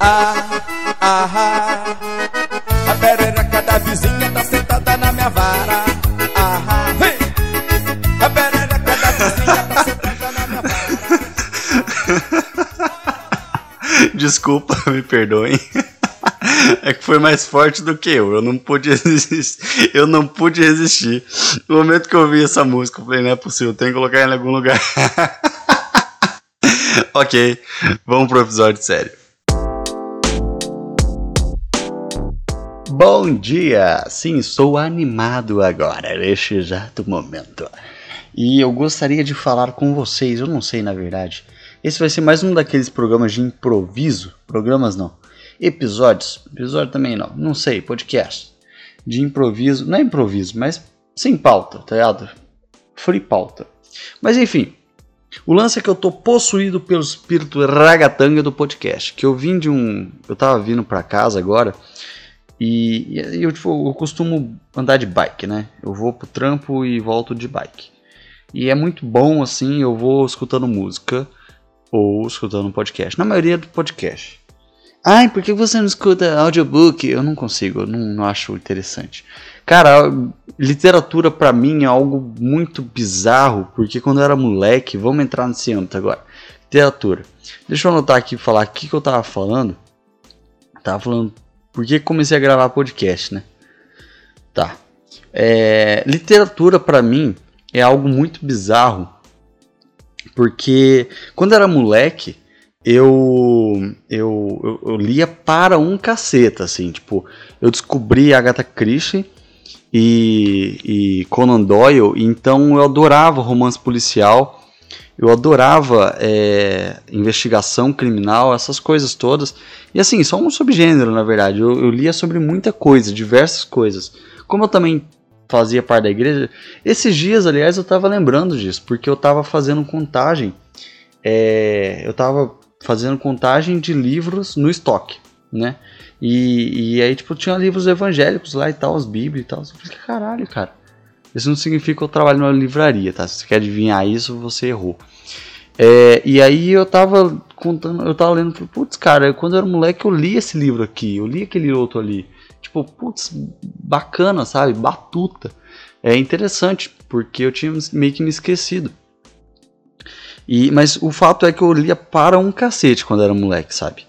Ah, ah, ah. A perereca da vizinha tá sentada na minha vara. Ah, ah. A perereca da vizinha tá sentada na minha vara. Desculpa, me perdoem. É que foi mais forte do que eu. Eu não pude resistir. Eu não pude resistir. No momento que eu ouvi essa música, eu falei, não é possível, tem que colocar ela em algum lugar. ok, vamos pro episódio sério. Bom dia! Sim, estou animado agora, neste exato momento. E eu gostaria de falar com vocês, eu não sei na verdade. Esse vai ser mais um daqueles programas de improviso. Programas não. Episódios. Episódio também não. Não sei, podcast. De improviso. Não é improviso, mas sem pauta, tá ligado? Free pauta. Mas enfim. O lance é que eu tô possuído pelo espírito ragatanga do podcast. Que eu vim de um. Eu tava vindo pra casa agora. E, e eu, tipo, eu costumo andar de bike, né? Eu vou pro trampo e volto de bike. E é muito bom assim, eu vou escutando música ou escutando podcast. Na maioria do podcast. Ai, por que você não escuta audiobook? Eu não consigo, eu não, não acho interessante. Cara, literatura para mim é algo muito bizarro, porque quando eu era moleque, vamos entrar nesse âmbito agora. Literatura. Deixa eu anotar aqui e falar o que, que eu tava falando. Tava falando por que comecei a gravar podcast, né? Tá. É, literatura para mim é algo muito bizarro, porque quando eu era moleque, eu, eu, eu, eu, lia para um caceta, assim, tipo, eu descobri Agatha Christie e, e Conan Doyle, então eu adorava romance policial, eu adorava é, investigação criminal, essas coisas todas, e assim, só um subgênero, na verdade, eu, eu lia sobre muita coisa, diversas coisas, como eu também fazia parte da igreja, esses dias, aliás, eu estava lembrando disso, porque eu estava fazendo contagem, é, eu estava fazendo contagem de livros no estoque, né? E, e aí, tipo, tinha livros evangélicos lá e tal, as bíblias e tal. Eu falei, caralho, cara. Isso não significa que eu trabalho numa livraria, tá? Se você quer adivinhar isso, você errou. É, e aí eu tava contando, eu tava lendo, putz, cara, quando eu era moleque eu li esse livro aqui, eu li aquele outro ali. Tipo, putz, bacana, sabe? Batuta. É interessante, porque eu tinha meio que me esquecido. E, mas o fato é que eu lia para um cacete quando era moleque, sabe?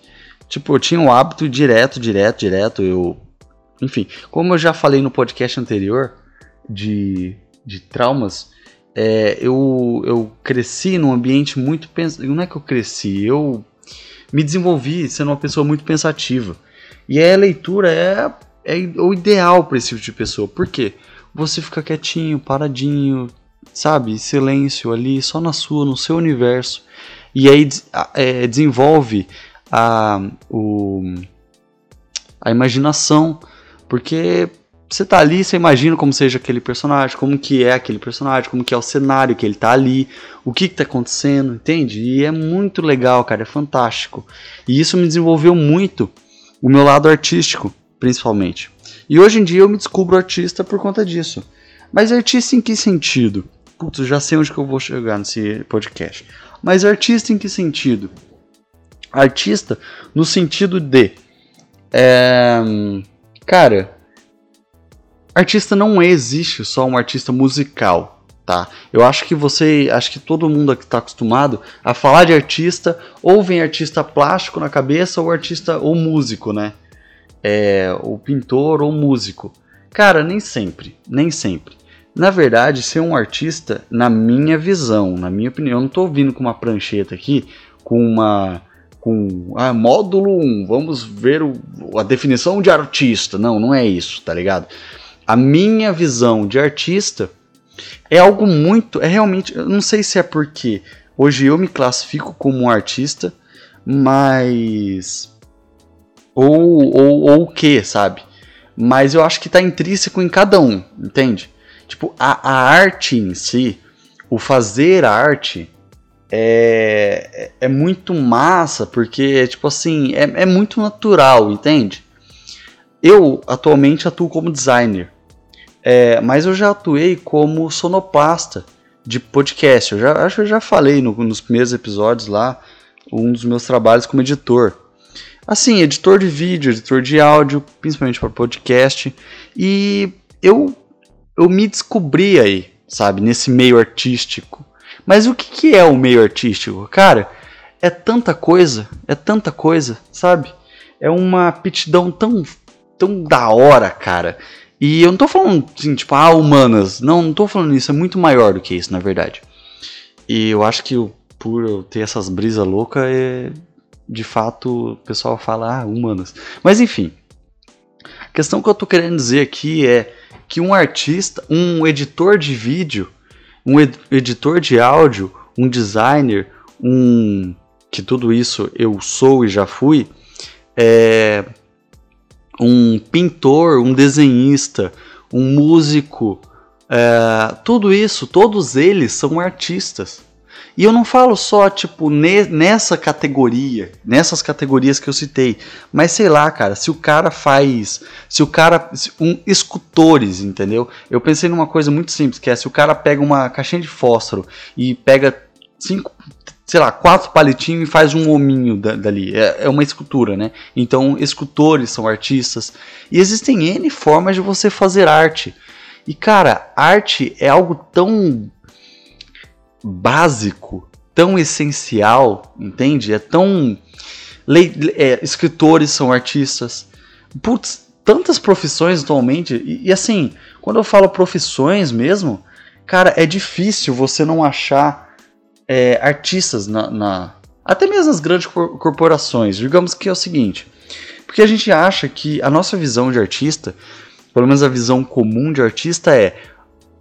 Tipo, eu tinha um hábito direto, direto, direto. Eu. Enfim, como eu já falei no podcast anterior de, de traumas, é, eu, eu cresci num ambiente muito. Pens... Não é que eu cresci, eu me desenvolvi sendo uma pessoa muito pensativa. E a leitura é, é o ideal para esse tipo de pessoa. Por quê? Você fica quietinho, paradinho, sabe? Silêncio ali, só na sua, no seu universo. E aí é, desenvolve a, o, a imaginação, porque você tá ali, você imagina como seja aquele personagem, como que é aquele personagem, como que é o cenário que ele tá ali, o que que tá acontecendo, entende? E é muito legal, cara, é fantástico. E isso me desenvolveu muito o meu lado artístico, principalmente. E hoje em dia eu me descubro artista por conta disso. Mas artista em que sentido? Putz, já sei onde que eu vou chegar nesse podcast. Mas artista em que sentido? Artista no sentido de. É, cara, artista não existe só um artista musical, tá? Eu acho que você, acho que todo mundo que está acostumado a falar de artista, ou vem artista plástico na cabeça, ou artista ou músico, né? É, ou pintor ou músico. Cara, nem sempre, nem sempre. Na verdade, ser um artista, na minha visão, na minha opinião, eu não estou vindo com uma prancheta aqui, com uma. com. Ah, módulo 1, vamos ver o, a definição de artista. Não, não é isso, tá ligado? A minha visão de artista é algo muito. É realmente. Eu não sei se é porque hoje eu me classifico como um artista, mas. Ou, ou, ou o que, sabe? Mas eu acho que está intrínseco em cada um, entende? Tipo, a, a arte em si, o fazer arte, é, é muito massa, porque, tipo assim, é, é muito natural, entende? Eu atualmente atuo como designer, é, mas eu já atuei como sonoplasta, de podcast. Eu já, acho que eu já falei no, nos primeiros episódios lá, um dos meus trabalhos como editor. Assim, editor de vídeo, editor de áudio, principalmente para podcast. E eu, eu me descobri aí, sabe, nesse meio artístico. Mas o que, que é o meio artístico? Cara, é tanta coisa, é tanta coisa, sabe? É uma aptidão tão, tão da hora, cara. E eu não tô falando assim, tipo, ah, humanas. Não, não tô falando isso, é muito maior do que isso, na verdade. E eu acho que por eu ter essas brisas loucas, é, de fato o pessoal fala, ah, humanas. Mas enfim, a questão que eu tô querendo dizer aqui é que um artista, um editor de vídeo, um ed editor de áudio, um designer, um que tudo isso eu sou e já fui, é um pintor, um desenhista, um músico, é, tudo isso, todos eles são artistas. E eu não falo só, tipo, ne nessa categoria, nessas categorias que eu citei, mas sei lá, cara, se o cara faz, se o cara, um, escultores, entendeu? Eu pensei numa coisa muito simples, que é se o cara pega uma caixinha de fósforo e pega cinco, sei lá, quatro palitinhos e faz um hominho da, dali. É, é, uma escultura, né? Então, escultores são artistas. E existem N formas de você fazer arte. E, cara, arte é algo tão básico, tão essencial, entende? É tão. É, escritores são artistas. Putz, tantas profissões atualmente. E, e assim, quando eu falo profissões mesmo, cara, é difícil você não achar é, artistas na, na, até mesmo nas grandes corporações. Digamos que é o seguinte, porque a gente acha que a nossa visão de artista, pelo menos a visão comum de artista é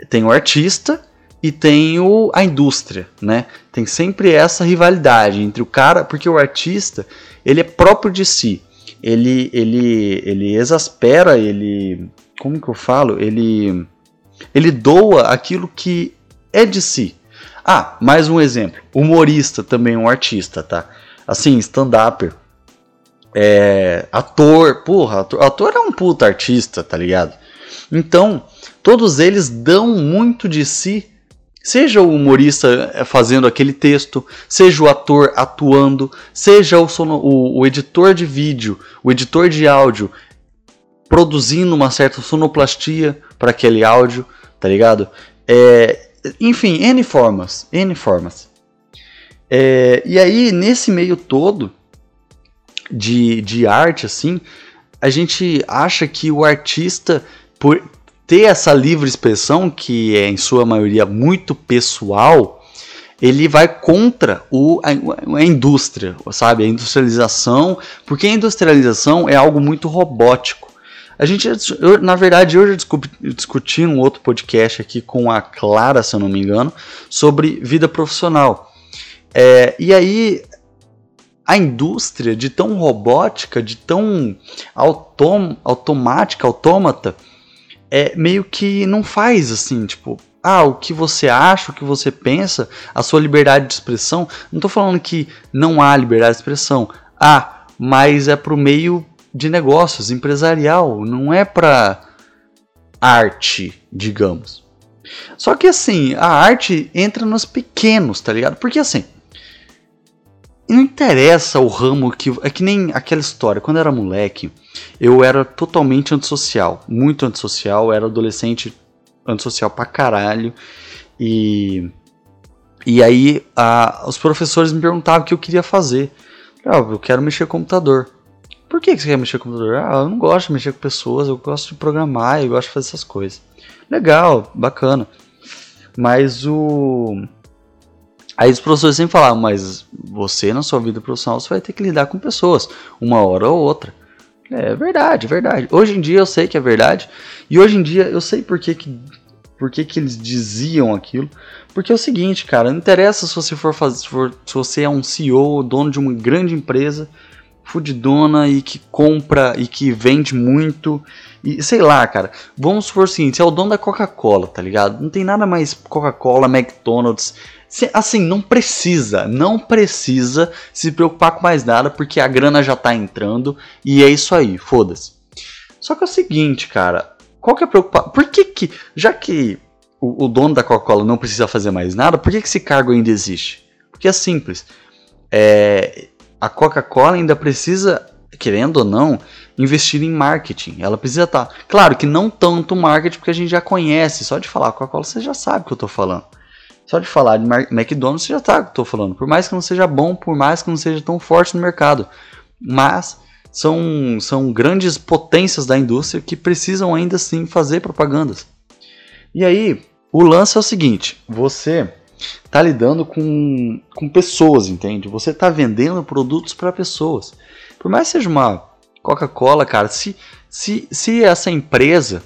tem o artista e tem o, a indústria, né? Tem sempre essa rivalidade entre o cara, porque o artista ele é próprio de si, ele ele ele exaspera, ele como que eu falo, ele ele doa aquilo que é de si. Ah, mais um exemplo, humorista também um artista, tá? Assim, stand-upper, é, ator, porra, ator, ator é um puta artista, tá ligado? Então, todos eles dão muito de si Seja o humorista eh, fazendo aquele texto, seja o ator atuando, seja o, sono, o, o editor de vídeo, o editor de áudio produzindo uma certa sonoplastia para aquele áudio, tá ligado? É, enfim, N formas, N formas. É, e aí, nesse meio todo de, de arte, assim, a gente acha que o artista, por, ter essa livre expressão, que é em sua maioria muito pessoal, ele vai contra o, a, a, indústria, sabe? A industrialização, porque a industrialização é algo muito robótico. A gente, eu, na verdade, hoje eu discuti um outro podcast aqui com a Clara, se eu não me engano, sobre vida profissional. É, e aí, a indústria de tão robótica, de tão autom, automática, autômata, é meio que não faz assim, tipo, ah, o que você acha, o que você pensa, a sua liberdade de expressão. Não estou falando que não há liberdade de expressão. Ah, mas é pro meio de negócios, empresarial, não é para arte, digamos. Só que assim, a arte entra nos pequenos, tá ligado? Porque assim, não interessa o ramo que. É que nem aquela história. Quando eu era moleque, eu era totalmente antissocial. Muito antissocial. Era adolescente antissocial pra caralho. E. E aí a, os professores me perguntavam o que eu queria fazer. Ah, eu quero mexer com computador. Por que, que você quer mexer com computador? Ah, eu não gosto de mexer com pessoas, eu gosto de programar, eu gosto de fazer essas coisas. Legal, bacana. Mas o Aí os professores sempre falavam, mas você na sua vida profissional você vai ter que lidar com pessoas, uma hora ou outra. É verdade, verdade. Hoje em dia eu sei que é verdade. E hoje em dia eu sei por que, que, por que, que eles diziam aquilo. Porque é o seguinte, cara, não interessa se você for fazer. Se, for, se você é um CEO, dono de uma grande empresa, fudidona e que compra e que vende muito. E sei lá, cara. Vamos supor o seguinte: você é o dono da Coca-Cola, tá ligado? Não tem nada mais Coca-Cola, McDonald's Assim, não precisa, não precisa se preocupar com mais nada, porque a grana já tá entrando e é isso aí, foda-se. Só que é o seguinte, cara, qual que é a preocupação? Por que que, já que o, o dono da Coca-Cola não precisa fazer mais nada, por que, que esse cargo ainda existe? Porque é simples. É, a Coca-Cola ainda precisa, querendo ou não, investir em marketing. Ela precisa estar. Tá, claro que não tanto marketing, porque a gente já conhece. Só de falar Coca-Cola você já sabe o que eu estou falando. Só de falar de McDonald's já eu estou falando. Por mais que não seja bom, por mais que não seja tão forte no mercado. Mas são, são grandes potências da indústria que precisam ainda assim fazer propagandas. E aí, o lance é o seguinte: você está lidando com, com pessoas, entende? Você está vendendo produtos para pessoas. Por mais que seja uma Coca-Cola, cara, se, se, se essa empresa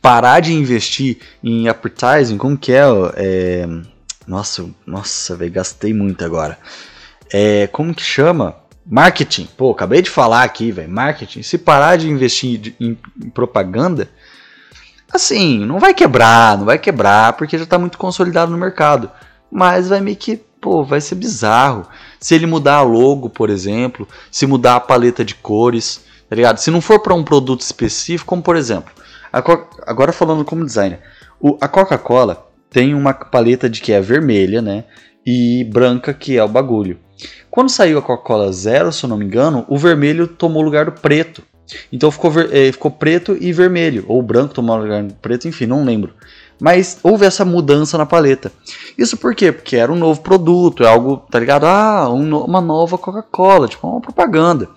parar de investir em advertising, como que é? é nossa, nossa, velho, gastei muito agora. É, como que chama? Marketing. Pô, acabei de falar aqui, velho. Marketing. Se parar de investir em, em propaganda, assim, não vai quebrar, não vai quebrar, porque já está muito consolidado no mercado. Mas vai meio que, pô, vai ser bizarro. Se ele mudar a logo, por exemplo, se mudar a paleta de cores, tá ligado? Se não for para um produto específico, como por exemplo, agora falando como designer, o, a Coca-Cola tem uma paleta de que é vermelha, né? E branca, que é o bagulho. Quando saiu a Coca-Cola Zero, se eu não me engano, o vermelho tomou lugar do preto. Então ficou, é, ficou preto e vermelho, ou branco tomou lugar do preto, enfim, não lembro. Mas houve essa mudança na paleta. Isso por quê? Porque era um novo produto, é algo, tá ligado? Ah, um, uma nova Coca-Cola, tipo uma propaganda.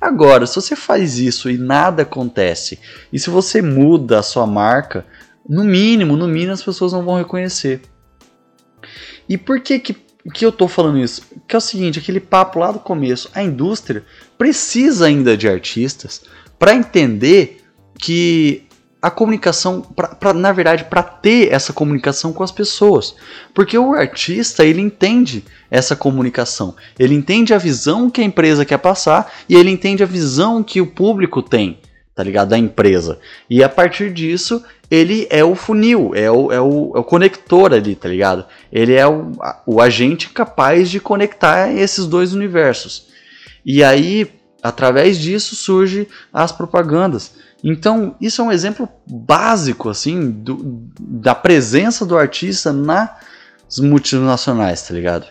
Agora, se você faz isso e nada acontece, e se você muda a sua marca, no mínimo, no mínimo as pessoas não vão reconhecer. E por que que, que eu tô falando isso? Que é o seguinte, aquele papo lá do começo, a indústria precisa ainda de artistas para entender que a comunicação, pra, pra na verdade, para ter essa comunicação com as pessoas. Porque o artista, ele entende essa comunicação. Ele entende a visão que a empresa quer passar e ele entende a visão que o público tem, tá ligado? Da empresa. E a partir disso, ele é o funil, é o, é o, é o conector ali, tá ligado? Ele é o, o agente capaz de conectar esses dois universos. E aí, através disso, surgem as propagandas. Então, isso é um exemplo básico assim do, da presença do artista nas multinacionais, tá ligado?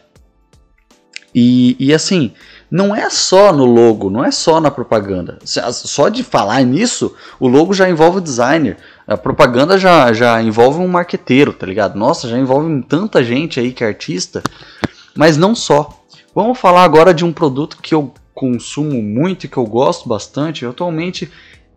E, e assim, não é só no logo, não é só na propaganda. Só de falar nisso, o logo já envolve o designer. A propaganda já, já envolve um marqueteiro, tá ligado? Nossa, já envolve tanta gente aí que é artista. Mas não só. Vamos falar agora de um produto que eu consumo muito e que eu gosto bastante. Atualmente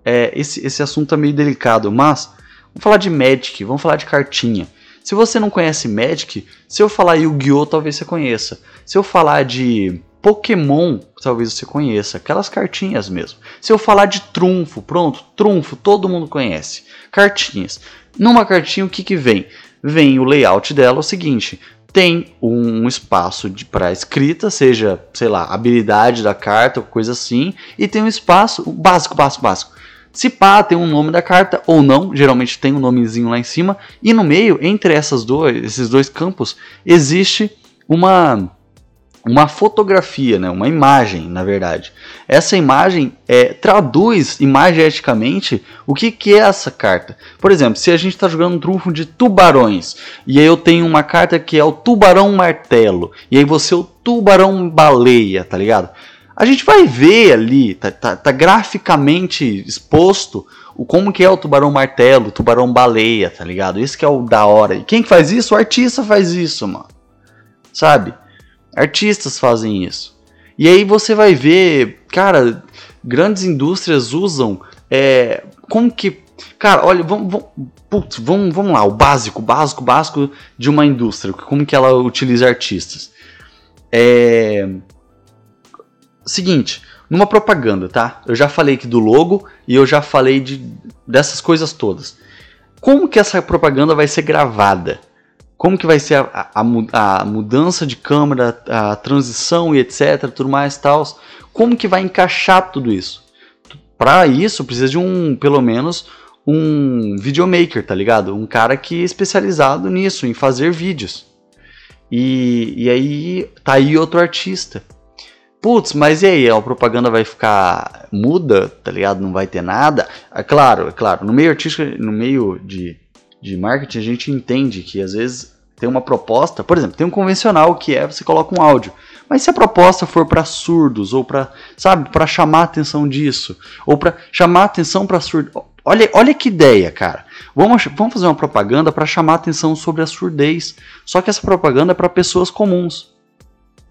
é, esse, esse assunto é meio delicado, mas vamos falar de Magic, vamos falar de cartinha. Se você não conhece Magic, se eu falar Yu-Gi-Oh! talvez você conheça. Se eu falar de Pokémon, talvez você conheça. Aquelas cartinhas mesmo. Se eu falar de trunfo, pronto, trunfo, todo mundo conhece. Cartinhas. Numa cartinha, o que, que vem? Vem o layout dela, o seguinte: tem um espaço para escrita, seja, sei lá, habilidade da carta, coisa assim, e tem um espaço básico, básico, básico se pá, tem um nome da carta ou não, geralmente tem um nomezinho lá em cima, e no meio, entre essas dois, esses dois campos, existe uma uma fotografia, né, uma imagem, na verdade. Essa imagem é, traduz imageticamente o que, que é essa carta. Por exemplo, se a gente está jogando um trunfo de tubarões, e aí eu tenho uma carta que é o tubarão martelo, e aí você é o tubarão baleia, tá ligado? A gente vai ver ali, tá, tá, tá, graficamente exposto o como que é o tubarão martelo, o tubarão baleia, tá ligado? Isso que é o da hora. E quem que faz isso? O artista faz isso, mano. Sabe? Artistas fazem isso. E aí você vai ver, cara, grandes indústrias usam é, como que Cara, olha, vamos, vamos, putz, vamos, vamos lá, o básico, básico, básico de uma indústria, como que ela utiliza artistas. É, Seguinte, numa propaganda, tá? Eu já falei aqui do logo e eu já falei de, dessas coisas todas. Como que essa propaganda vai ser gravada? Como que vai ser a, a, a mudança de câmera, a transição e etc, tudo mais tal? Como que vai encaixar tudo isso? Para isso precisa de um, pelo menos, um videomaker, tá ligado? Um cara que é especializado nisso, em fazer vídeos. E, e aí tá aí outro artista Putz, mas e aí? A propaganda vai ficar muda, tá ligado? Não vai ter nada? É claro, é claro. No meio artístico, no meio de de marketing, a gente entende que às vezes tem uma proposta, por exemplo, tem um convencional que é você coloca um áudio. Mas se a proposta for para surdos ou para, sabe, para chamar a atenção disso, ou para chamar a atenção para surdos, olha, olha que ideia, cara. Vamos, vamos fazer uma propaganda para chamar a atenção sobre a surdez. Só que essa propaganda é para pessoas comuns.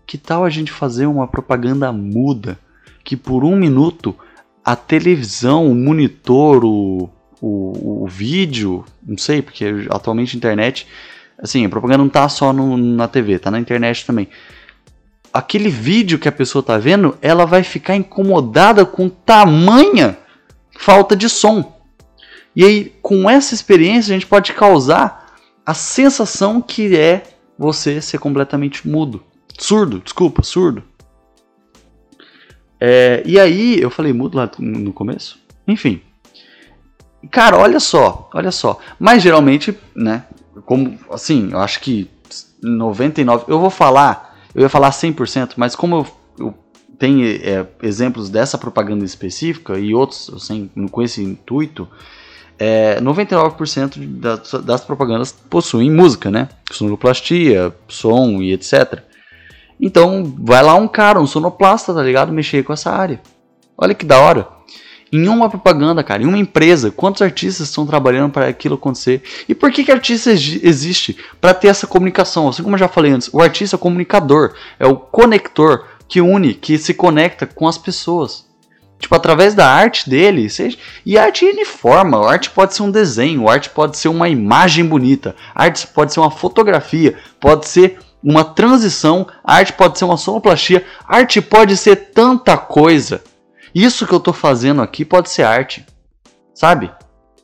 Que tal a gente fazer uma propaganda muda que por um minuto a televisão, o monitor, o, o, o vídeo, não sei, porque atualmente a internet, assim, a propaganda não tá só no, na TV, tá na internet também. Aquele vídeo que a pessoa tá vendo, ela vai ficar incomodada com tamanha falta de som. E aí, com essa experiência, a gente pode causar a sensação que é você ser completamente mudo. Surdo, desculpa, surdo. É, e aí, eu falei mudo lá no começo? Enfim. Cara, olha só, olha só. Mas geralmente, né, como, assim, eu acho que 99, eu vou falar, eu ia falar 100%, mas como eu, eu tenho é, exemplos dessa propaganda específica e outros, assim, com esse intuito, é, 99% das, das propagandas possuem música, né? Sonoplastia, som e etc. Então, vai lá um cara, um sonoplasta, tá ligado? Mexer com essa área. Olha que da hora. Em uma propaganda, cara, em uma empresa, quantos artistas estão trabalhando para aquilo acontecer? E por que que artista existe? Para ter essa comunicação. Assim como eu já falei antes, o artista é o comunicador, é o conector que une, que se conecta com as pessoas. Tipo, através da arte dele, seja... e arte é forma, arte pode ser um desenho, arte pode ser uma imagem bonita, arte pode ser uma fotografia, pode ser uma transição, a arte pode ser uma sonoplastia, arte pode ser tanta coisa. Isso que eu tô fazendo aqui pode ser arte, sabe?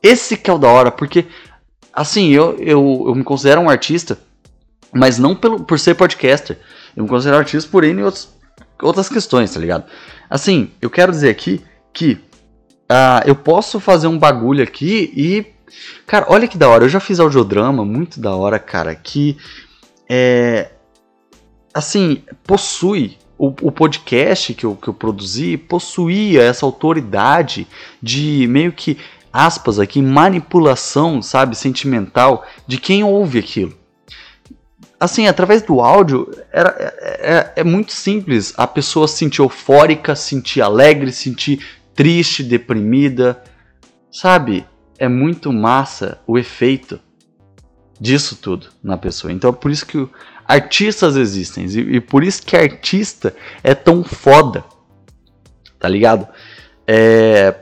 Esse que é o da hora, porque assim, eu, eu, eu me considero um artista, mas não pelo, por ser podcaster, eu me considero artista por N outros, outras questões, tá ligado? Assim, eu quero dizer aqui que uh, eu posso fazer um bagulho aqui e. Cara, olha que da hora. Eu já fiz audiodrama, muito da hora, cara. Que. É, assim, possui. O, o podcast que eu, que eu produzi possuía essa autoridade de meio que aspas aqui, manipulação, sabe, sentimental de quem ouve aquilo assim, através do áudio, era, é, é, é, muito simples a pessoa se sentir eufórica, se sentir alegre, se sentir triste, deprimida. Sabe? É muito massa o efeito disso tudo na pessoa. Então é por isso que artistas existem. E, e por isso que artista é tão foda. Tá ligado? É,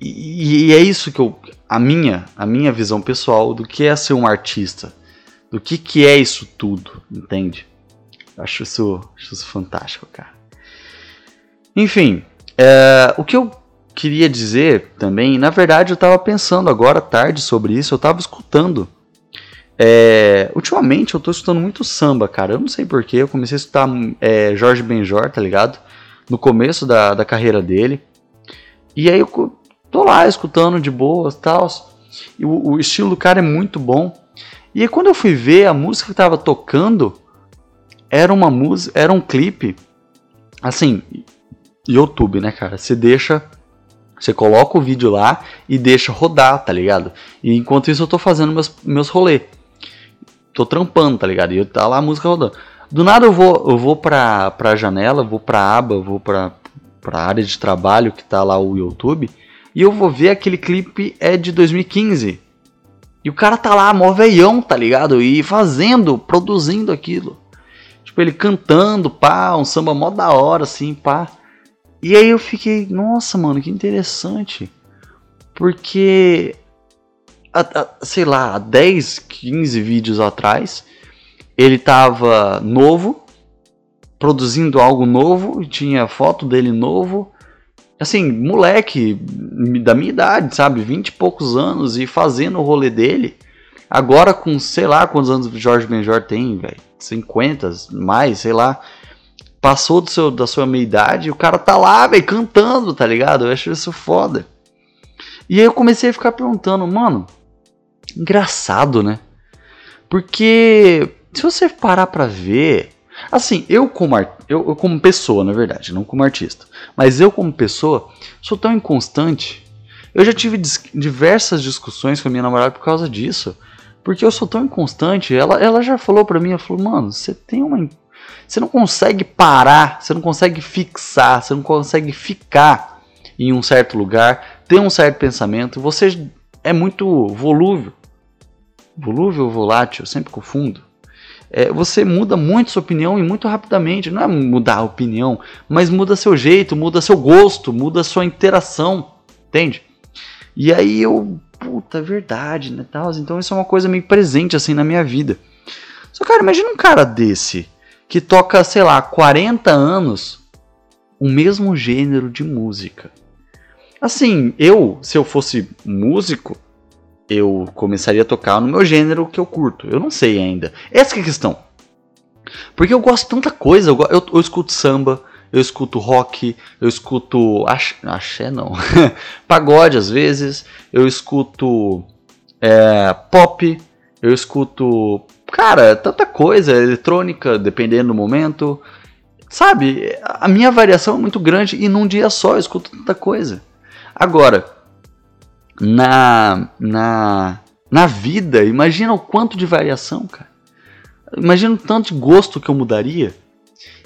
e, e é isso que eu. A minha, a minha visão pessoal do que é ser um artista do que, que é isso tudo, entende? Acho isso, acho isso fantástico, cara. Enfim, é, o que eu queria dizer também, na verdade eu estava pensando agora tarde sobre isso, eu estava escutando. É, ultimamente eu estou escutando muito samba, cara. Eu não sei porquê, eu comecei a escutar é, Jorge Benjor, tá ligado? No começo da, da carreira dele. E aí eu tô lá escutando de boas e tal. O, o estilo do cara é muito bom. E aí, quando eu fui ver, a música que tava tocando era uma música, era um clipe. Assim, YouTube, né, cara? Você deixa. Você coloca o vídeo lá e deixa rodar, tá ligado? E enquanto isso eu tô fazendo meus, meus rolês. Tô trampando, tá ligado? E tá lá a música rodando. Do nada eu vou, eu vou pra, pra janela, vou pra aba, vou pra, pra área de trabalho que tá lá o YouTube. E eu vou ver aquele clipe é de 2015. E o cara tá lá, mó veião, tá ligado? E fazendo, produzindo aquilo. Tipo, ele cantando, pá, um samba mó da hora, assim, pá. E aí eu fiquei, nossa, mano, que interessante. Porque, a, a, sei lá, 10, 15 vídeos atrás, ele tava novo, produzindo algo novo, tinha foto dele novo, assim, moleque da minha idade, sabe? 20 e poucos anos e fazendo o rolê dele. Agora com, sei lá, quantos anos o Jorge Benjor tem, velho? 50, mais, sei lá. Passou do seu, da sua meia idade o cara tá lá, velho, cantando, tá ligado? Eu acho isso foda. E aí eu comecei a ficar perguntando, mano, engraçado, né? Porque se você parar pra ver, Assim, eu como, art... eu, eu como pessoa, na verdade, não como artista, mas eu como pessoa sou tão inconstante. Eu já tive dis diversas discussões com a minha namorada por causa disso. Porque eu sou tão inconstante. Ela, ela já falou pra mim, ela falou, mano, você tem uma. Você não consegue parar, você não consegue fixar, você não consegue ficar em um certo lugar, ter um certo pensamento. Você é muito volúvel. Volúvel ou volátil, sempre confundo. É, você muda muito sua opinião e muito rapidamente. Não é mudar a opinião, mas muda seu jeito, muda seu gosto, muda sua interação. Entende? E aí eu puta, é verdade, né, tal. Então isso é uma coisa meio presente assim na minha vida. Só cara, imagina um cara desse que toca, sei lá, 40 anos o mesmo gênero de música. Assim, eu, se eu fosse músico, eu começaria a tocar no meu gênero que eu curto. Eu não sei ainda. Essa é a questão. Porque eu gosto de tanta coisa. Eu, eu, eu escuto samba, eu escuto rock, eu escuto axé, axé não, pagode às vezes, eu escuto é, pop, eu escuto, cara, tanta coisa, eletrônica, dependendo do momento, sabe? A minha variação é muito grande e num dia só eu escuto tanta coisa. Agora, na na na vida, imagina o quanto de variação, cara. Imagina o tanto de gosto que eu mudaria.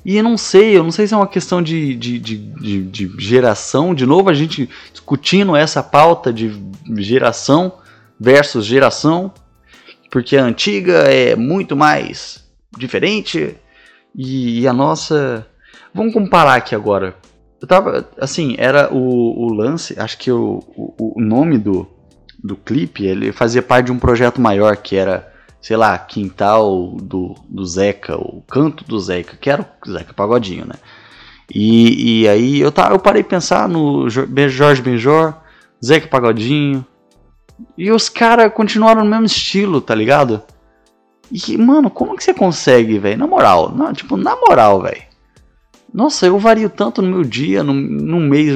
E eu não sei, eu não sei se é uma questão de, de, de, de, de geração. De novo, a gente discutindo essa pauta de geração versus geração, porque a antiga é muito mais diferente e, e a nossa. Vamos comparar aqui agora. Eu tava, assim, era o, o lance, acho que o, o, o nome do, do clipe, ele fazia parte de um projeto maior que era sei lá, quintal do, do Zeca, o canto do Zeca, que era o Zeca Pagodinho, né? E, e aí eu, tá, eu parei pensar no Jorge Benjor, Zeca Pagodinho, e os caras continuaram no mesmo estilo, tá ligado? E, mano, como que você consegue, velho? Na moral, não, tipo, na moral, velho. Nossa, eu vario tanto no meu dia, num, num mês,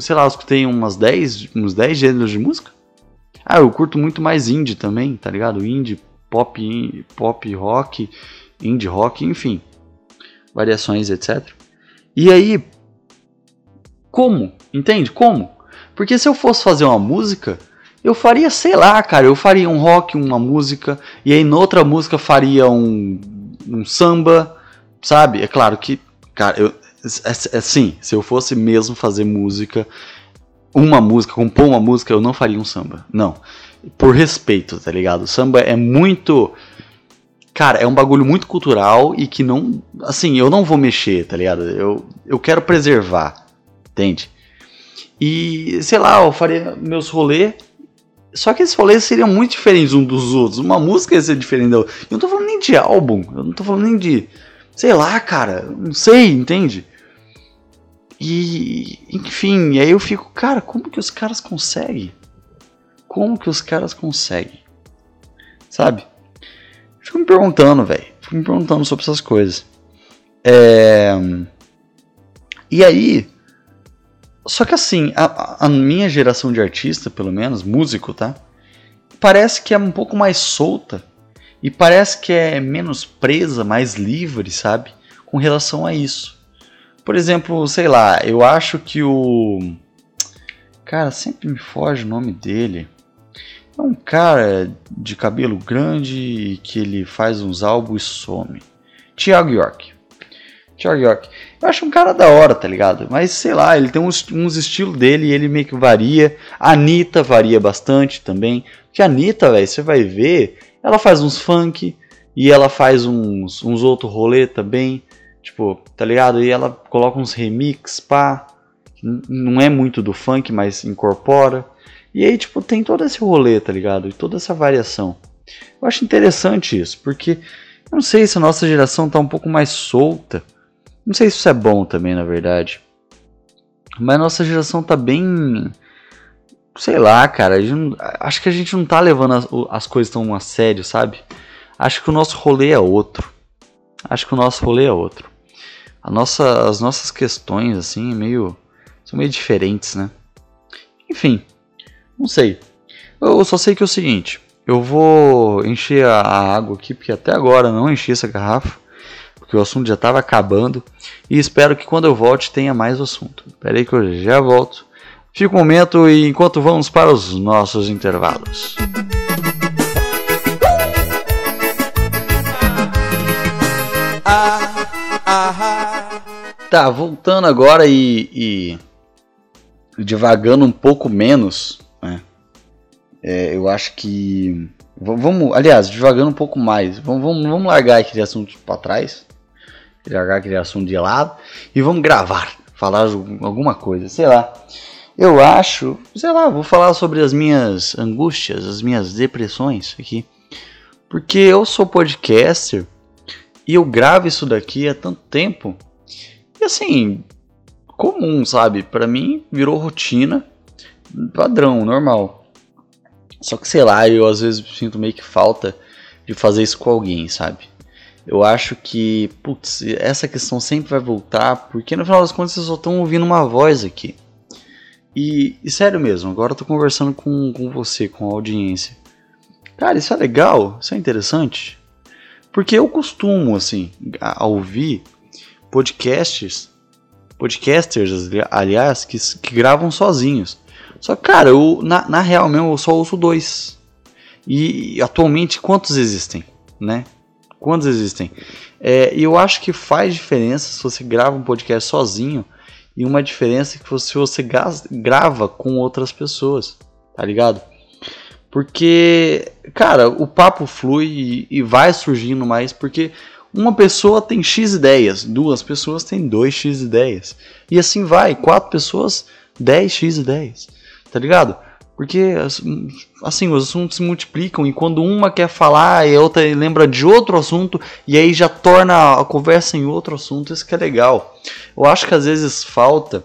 sei lá, eu escutei umas 10, uns 10 gêneros de música. Ah, eu curto muito mais indie também, tá ligado? Indie, pop, pop rock, indie rock, enfim, variações, etc. E aí, como? Entende? Como? Porque se eu fosse fazer uma música, eu faria, sei lá, cara, eu faria um rock, uma música, e aí noutra música faria um, um samba, sabe? É claro que, cara, eu, é, é, assim, se eu fosse mesmo fazer música, uma música, compor uma música, eu não faria um samba. Não por respeito, tá ligado? Samba é muito. Cara, é um bagulho muito cultural e que não. Assim, eu não vou mexer, tá ligado? Eu, eu quero preservar, entende? E, sei lá, eu faria meus rolês. Só que esses rolês seriam muito diferentes um dos outros. Uma música ia ser diferente da outra. Eu não tô falando nem de álbum, eu não tô falando nem de. Sei lá, cara, não sei, entende? E, enfim, aí eu fico, cara, como que os caras conseguem? Como que os caras conseguem? Sabe? Fico me perguntando, velho. Fico me perguntando sobre essas coisas. É... E aí. Só que assim, a, a minha geração de artista, pelo menos, músico, tá? Parece que é um pouco mais solta. E parece que é menos presa, mais livre, sabe? Com relação a isso. Por exemplo, sei lá, eu acho que o. Cara, sempre me foge o nome dele. É um cara de cabelo grande que ele faz uns álbuns e some. Thiago York. Thiago York. Eu acho um cara da hora, tá ligado? Mas sei lá, ele tem uns, uns estilos dele e ele meio que varia. A Anitta varia bastante também. Porque a Anitta, velho, você vai ver, ela faz uns funk e ela faz uns, uns outros rolê também. Tipo, tá ligado? E ela coloca uns remix, pá. Não é muito do funk, mas incorpora. E aí, tipo, tem todo esse rolê, tá ligado? E toda essa variação. Eu acho interessante isso, porque eu não sei se a nossa geração tá um pouco mais solta. Não sei se isso é bom também, na verdade. Mas a nossa geração tá bem. Sei lá, cara. Acho que a gente não tá levando as, as coisas tão a sério, sabe? Acho que o nosso rolê é outro. Acho que o nosso rolê é outro. A nossa, as nossas questões, assim, meio. são meio diferentes, né? Enfim. Não sei. Eu só sei que é o seguinte. Eu vou encher a água aqui, porque até agora não enchi essa garrafa. Porque o assunto já estava acabando. E espero que quando eu volte tenha mais assunto. Espera aí que eu já volto. Fica um momento e enquanto vamos para os nossos intervalos. Tá, voltando agora e, e devagando um pouco menos, né? É, eu acho que vamos, aliás, devagando um pouco mais, vamos, vamos, vamos largar aquele assunto para trás, largar aquele assunto de lado e vamos gravar, falar alguma coisa, sei lá. Eu acho, sei lá, vou falar sobre as minhas angústias, as minhas depressões aqui. Porque eu sou podcaster e eu gravo isso daqui há tanto tempo. E assim, comum, sabe? Pra mim virou rotina, padrão, normal. Só que sei lá, eu às vezes sinto meio que falta de fazer isso com alguém, sabe? Eu acho que, putz, essa questão sempre vai voltar, porque no final das contas vocês só estão ouvindo uma voz aqui. E, e sério mesmo, agora eu tô conversando com, com você, com a audiência. Cara, isso é legal, isso é interessante. Porque eu costumo, assim, a, a ouvir podcasts, podcasters, aliás, que, que gravam sozinhos. Só que, cara, eu, na, na real mesmo, eu só ouço dois. E, e atualmente, quantos existem, né? Quantos existem? É, e eu acho que faz diferença se você grava um podcast sozinho e uma diferença que você gas- grava com outras pessoas, tá ligado? Porque, cara, o papo flui e, e vai surgindo mais, porque uma pessoa tem X ideias, duas pessoas têm 2X ideias. E assim vai, quatro pessoas, 10X ideias, tá ligado? Porque, assim, os assuntos se multiplicam e quando uma quer falar e a outra lembra de outro assunto e aí já torna a conversa em outro assunto, isso que é legal. Eu acho que às vezes falta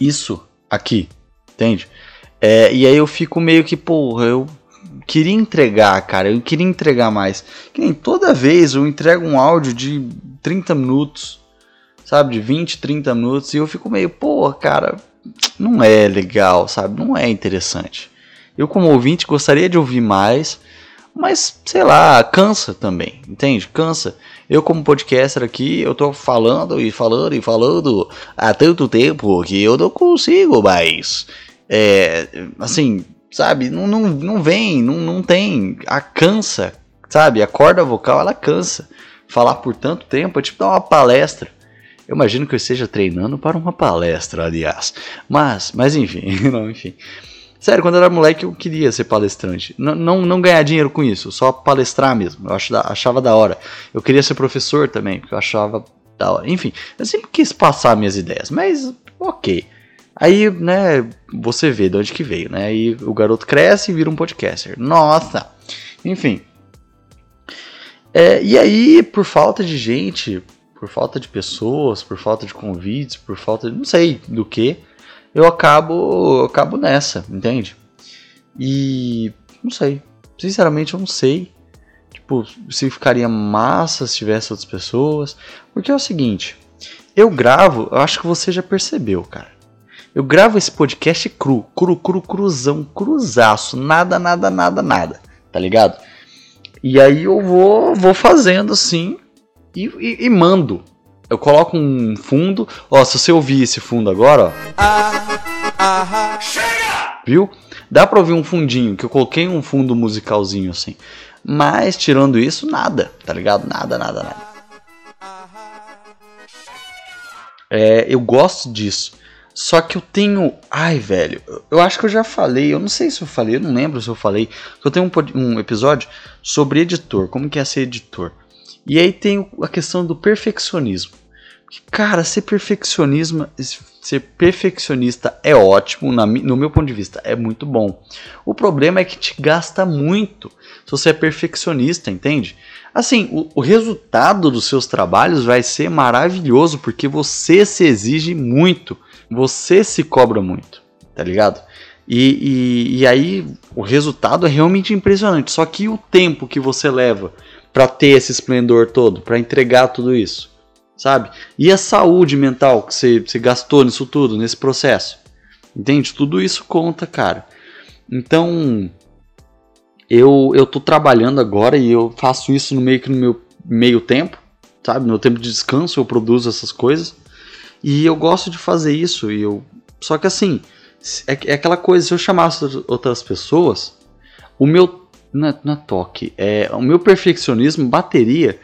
isso aqui, entende? É, e aí eu fico meio que, porra, eu queria entregar, cara, eu queria entregar mais. Que nem toda vez eu entrego um áudio de 30 minutos, sabe, de 20, 30 minutos, e eu fico meio, pô, cara, não é legal, sabe, não é interessante. Eu, como ouvinte, gostaria de ouvir mais, mas sei lá, cansa também, entende? Cansa. Eu, como podcaster aqui, eu tô falando e falando e falando há tanto tempo que eu não consigo mais. É, assim, sabe, não, não, não vem, não, não tem, a cansa, sabe, a corda vocal ela cansa. Falar por tanto tempo é tipo dar uma palestra. Eu imagino que eu esteja treinando para uma palestra, aliás. Mas, mas enfim, não, enfim. Sério, quando eu era moleque eu queria ser palestrante. N não, não ganhar dinheiro com isso, só palestrar mesmo. Eu ach da, achava da hora. Eu queria ser professor também, porque eu achava da hora. Enfim, eu sempre quis passar minhas ideias, mas ok. Aí, né, você vê de onde que veio, né? Aí o garoto cresce e vira um podcaster. Nossa! Enfim. É, e aí, por falta de gente, por falta de pessoas, por falta de convites, por falta de não sei do que, eu acabo, eu acabo nessa, entende? E não sei, sinceramente eu não sei, tipo, se ficaria massa se tivesse outras pessoas, porque é o seguinte, eu gravo, eu acho que você já percebeu, cara. Eu gravo esse podcast cru, cru, cru, cruzão, cruzaço, nada, nada, nada, nada, tá ligado? E aí eu vou, vou fazendo assim e, e, e mando. Eu coloco um fundo. Ó, se você ouvir esse fundo agora, ó. Ah, ah, Viu? Dá pra ouvir um fundinho, que eu coloquei um fundo musicalzinho assim. Mas tirando isso, nada, tá ligado? Nada, nada, nada. É, eu gosto disso. Só que eu tenho. Ai, velho. Eu acho que eu já falei. Eu não sei se eu falei. Eu não lembro se eu falei. Eu tenho um, um episódio sobre editor. Como que é ser editor. E aí tem a questão do perfeccionismo. Cara, ser perfeccionismo, ser perfeccionista é ótimo, na no meu ponto de vista, é muito bom. O problema é que te gasta muito se você é perfeccionista, entende? Assim, o, o resultado dos seus trabalhos vai ser maravilhoso porque você se exige muito, você se cobra muito, tá ligado? E, e, e aí o resultado é realmente impressionante. Só que o tempo que você leva para ter esse esplendor todo, para entregar tudo isso, sabe? E a saúde mental que você, você gastou nisso tudo, nesse processo, entende? Tudo isso conta, cara. Então, eu, eu tô trabalhando agora e eu faço isso no meio que no meu meio tempo, sabe? No meu tempo de descanso eu produzo essas coisas. E eu gosto de fazer isso. E eu... Só que assim, é, é aquela coisa, se eu chamasse outras pessoas, o meu. Não é, não é toque, é, o meu perfeccionismo bateria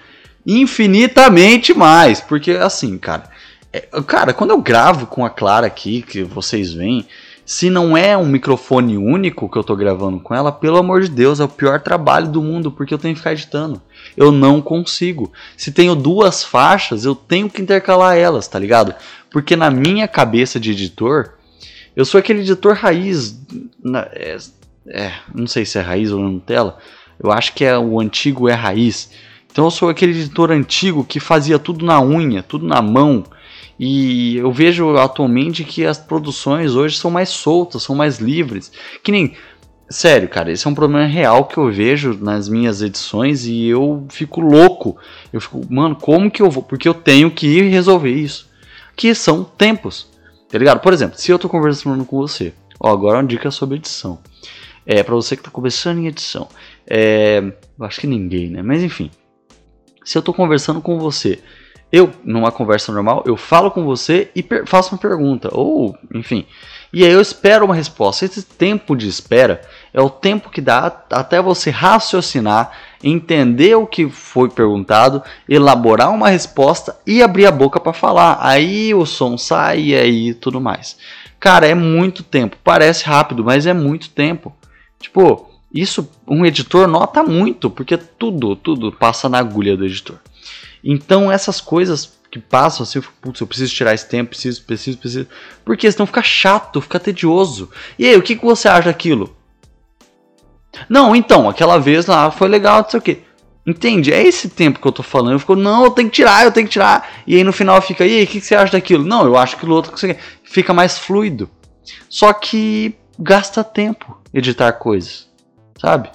infinitamente mais. Porque assim, cara, é, cara, quando eu gravo com a Clara aqui, que vocês veem, se não é um microfone único que eu tô gravando com ela, pelo amor de Deus, é o pior trabalho do mundo, porque eu tenho que ficar editando. Eu não consigo. Se tenho duas faixas, eu tenho que intercalar elas, tá ligado? Porque na minha cabeça de editor, eu sou aquele editor raiz. Na, é, é, não sei se é raiz ou Nutella. Eu acho que é o antigo é raiz. Então eu sou aquele editor antigo que fazia tudo na unha, tudo na mão e eu vejo atualmente que as produções hoje são mais soltas, são mais livres. Que nem. Sério, cara, esse é um problema real que eu vejo nas minhas edições e eu fico louco. Eu fico, mano, como que eu vou? Porque eu tenho que ir resolver isso. Que são tempos. Tá ligado? Por exemplo, se eu tô conversando com você, ó, agora uma dica sobre edição. É, para você que tá começando em edição. É, acho que ninguém, né? Mas enfim. Se eu tô conversando com você eu, numa conversa normal, eu falo com você e faço uma pergunta, ou enfim. E aí eu espero uma resposta. Esse tempo de espera é o tempo que dá até você raciocinar, entender o que foi perguntado, elaborar uma resposta e abrir a boca para falar. Aí o som sai e aí tudo mais. Cara, é muito tempo. Parece rápido, mas é muito tempo. Tipo, isso um editor nota muito, porque tudo, tudo passa na agulha do editor. Então essas coisas que passam assim, eu fico, putz, eu preciso tirar esse tempo, preciso, preciso, preciso. Porque senão fica chato, fica tedioso. E aí, o que, que você acha daquilo? Não, então, aquela vez lá foi legal, não sei o que. Entende? É esse tempo que eu tô falando. Eu fico, não, eu tenho que tirar, eu tenho que tirar. E aí no final fica, e aí, o que, que você acha daquilo? Não, eu acho aquilo outro que você Fica mais fluido. Só que gasta tempo editar coisas, sabe?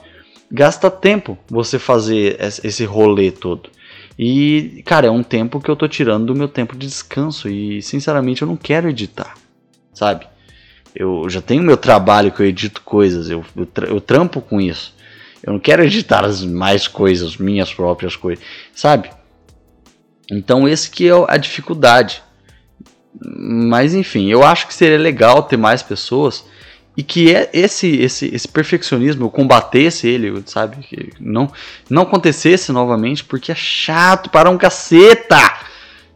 Gasta tempo você fazer esse rolê todo. E, cara, é um tempo que eu tô tirando do meu tempo de descanso e, sinceramente, eu não quero editar, sabe? Eu já tenho meu trabalho que eu edito coisas, eu, eu, eu trampo com isso. Eu não quero editar as mais coisas, minhas próprias coisas, sabe? Então, esse que é a dificuldade. Mas, enfim, eu acho que seria legal ter mais pessoas e que é esse esse esse perfeccionismo eu combatesse ele sabe que não não acontecesse novamente porque é chato para um caceta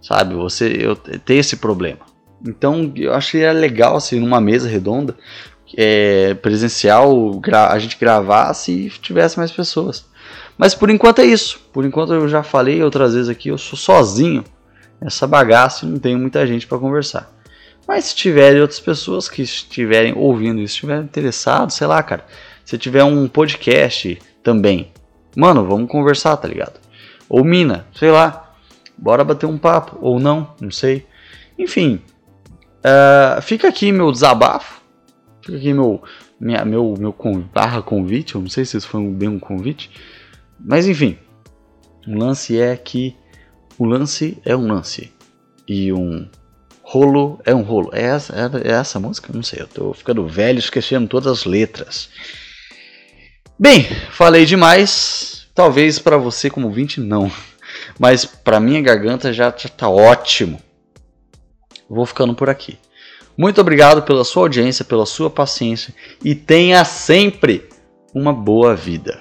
sabe você eu ter esse problema. Então eu achei legal assim numa mesa redonda é, presencial a gente gravasse e tivesse mais pessoas. Mas por enquanto é isso. Por enquanto eu já falei outras vezes aqui eu sou sozinho. Essa bagaça não tenho muita gente para conversar mas se tiverem outras pessoas que estiverem ouvindo isso, estiverem interessados, sei lá, cara. Se tiver um podcast também, mano, vamos conversar, tá ligado? Ou mina, sei lá. Bora bater um papo, ou não, não sei. Enfim, uh, fica aqui meu desabafo. Fica aqui meu, minha, meu, meu barra convite. Eu não sei se isso foi bem um convite. Mas enfim, o lance é que o lance é um lance. E um Rolo é um rolo. É essa, é, é essa música? Não sei, eu tô ficando velho, esquecendo todas as letras. Bem, falei demais. Talvez para você como 20 não. Mas para minha garganta já, já tá ótimo. Vou ficando por aqui. Muito obrigado pela sua audiência, pela sua paciência e tenha sempre uma boa vida.